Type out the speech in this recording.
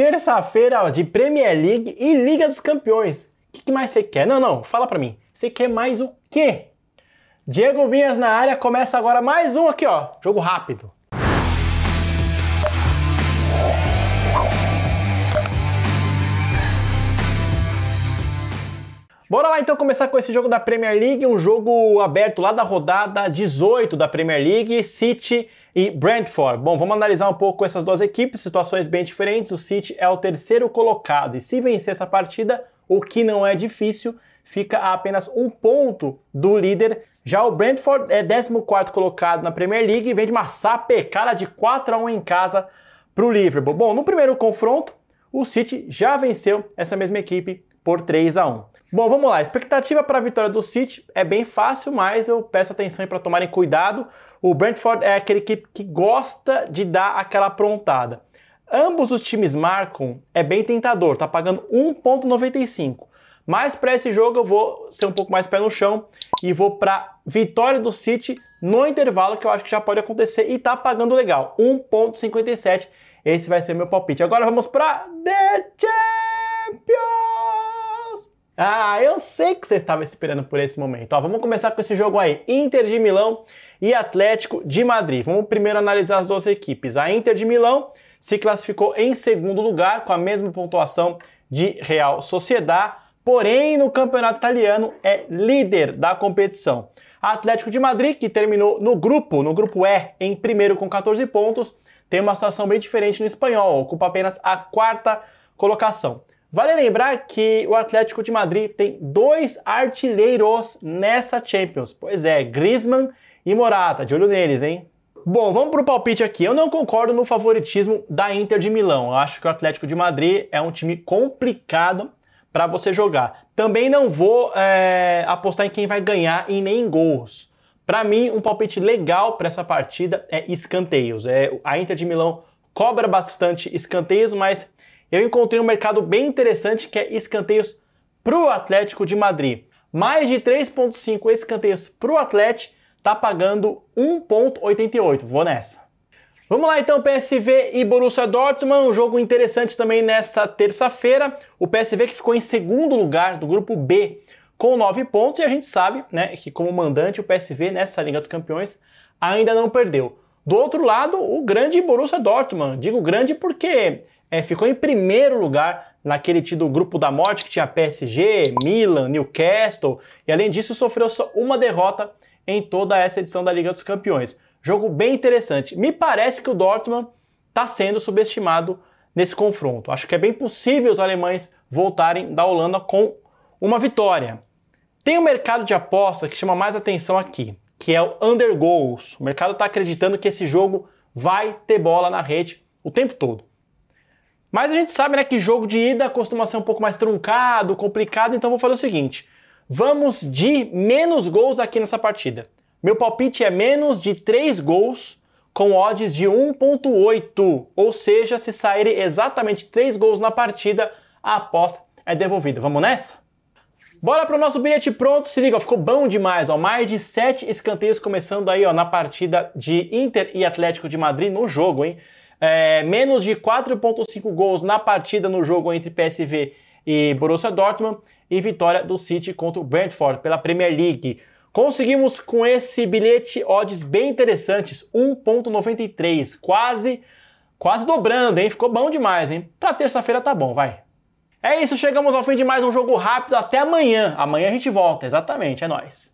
terça-feira de Premier League e Liga dos Campeões. O que, que mais você quer? Não, não, fala pra mim. Você quer mais o quê? Diego Vinhas na área, começa agora mais um aqui, ó. Jogo rápido. Bora lá então começar com esse jogo da Premier League, um jogo aberto lá da rodada 18 da Premier League, City e Brentford. Bom, vamos analisar um pouco essas duas equipes, situações bem diferentes. O City é o terceiro colocado e se vencer essa partida, o que não é difícil, fica a apenas um ponto do líder. Já o Brentford é 14 colocado na Premier League e vem de uma sapecada de 4 a 1 em casa para o Liverpool. Bom, no primeiro confronto, o City já venceu essa mesma equipe por 3 a 1. Bom, vamos lá. A expectativa para a vitória do City é bem fácil, mas eu peço atenção para tomarem cuidado. O Brentford é aquele equipe que gosta de dar aquela aprontada. Ambos os times marcam, é bem tentador, tá pagando 1.95. Mas para esse jogo eu vou ser um pouco mais pé no chão e vou para vitória do City no intervalo, que eu acho que já pode acontecer e tá pagando legal, 1.57. Esse vai ser meu palpite. Agora vamos para The Champions! Ah, eu sei que você estava esperando por esse momento. Ó, vamos começar com esse jogo aí, Inter de Milão e Atlético de Madrid. Vamos primeiro analisar as duas equipes. A Inter de Milão se classificou em segundo lugar com a mesma pontuação de Real Sociedad, porém no campeonato italiano é líder da competição. Atlético de Madrid, que terminou no grupo, no grupo E, em primeiro com 14 pontos, tem uma situação bem diferente no espanhol, ocupa apenas a quarta colocação. Vale lembrar que o Atlético de Madrid tem dois artilheiros nessa Champions. Pois é, Griezmann e Morata, de olho neles, hein? Bom, vamos pro palpite aqui. Eu não concordo no favoritismo da Inter de Milão. Eu acho que o Atlético de Madrid é um time complicado para você jogar. Também não vou é, apostar em quem vai ganhar e nem em gols. Para mim, um palpite legal para essa partida é escanteios. É, a Inter de Milão cobra bastante escanteios, mas eu encontrei um mercado bem interessante que é escanteios para o Atlético de Madrid. Mais de 3,5 escanteios para o Atlético tá pagando 1,88. Vou nessa. Vamos lá então, PSV e Borussia Dortmund, um jogo interessante também nessa terça-feira. O PSV que ficou em segundo lugar do grupo B com 9 pontos e a gente sabe, né, que como mandante o PSV nessa Liga dos Campeões ainda não perdeu. Do outro lado, o grande Borussia Dortmund. Digo grande porque é, ficou em primeiro lugar naquele tido grupo da morte que tinha PSG, Milan, Newcastle e além disso sofreu só uma derrota em toda essa edição da Liga dos Campeões. Jogo bem interessante. Me parece que o Dortmund está sendo subestimado nesse confronto. Acho que é bem possível os alemães voltarem da Holanda com uma vitória. Tem um mercado de aposta que chama mais atenção aqui, que é o under goals. O mercado está acreditando que esse jogo vai ter bola na rede o tempo todo. Mas a gente sabe né, que jogo de ida costuma ser um pouco mais truncado, complicado, então vou fazer o seguinte: Vamos de menos gols aqui nessa partida. Meu palpite é menos de 3 gols com odds de 1.8, ou seja, se saírem exatamente 3 gols na partida, a aposta é devolvida. Vamos nessa? Bora para o nosso bilhete pronto, se liga, ficou bom demais, ó, mais de 7 escanteios começando aí ó, na partida de Inter e Atlético de Madrid no jogo, hein? É, menos de 4.5 gols na partida no jogo entre PSV e Borussia Dortmund e vitória do City contra o Brentford pela Premier League. Conseguimos com esse bilhete odds bem interessantes, 1.93, quase quase dobrando, hein? Ficou bom demais, hein? Para terça-feira tá bom, vai. É isso, chegamos ao fim de mais um jogo rápido. Até amanhã. Amanhã a gente volta, exatamente, é nós.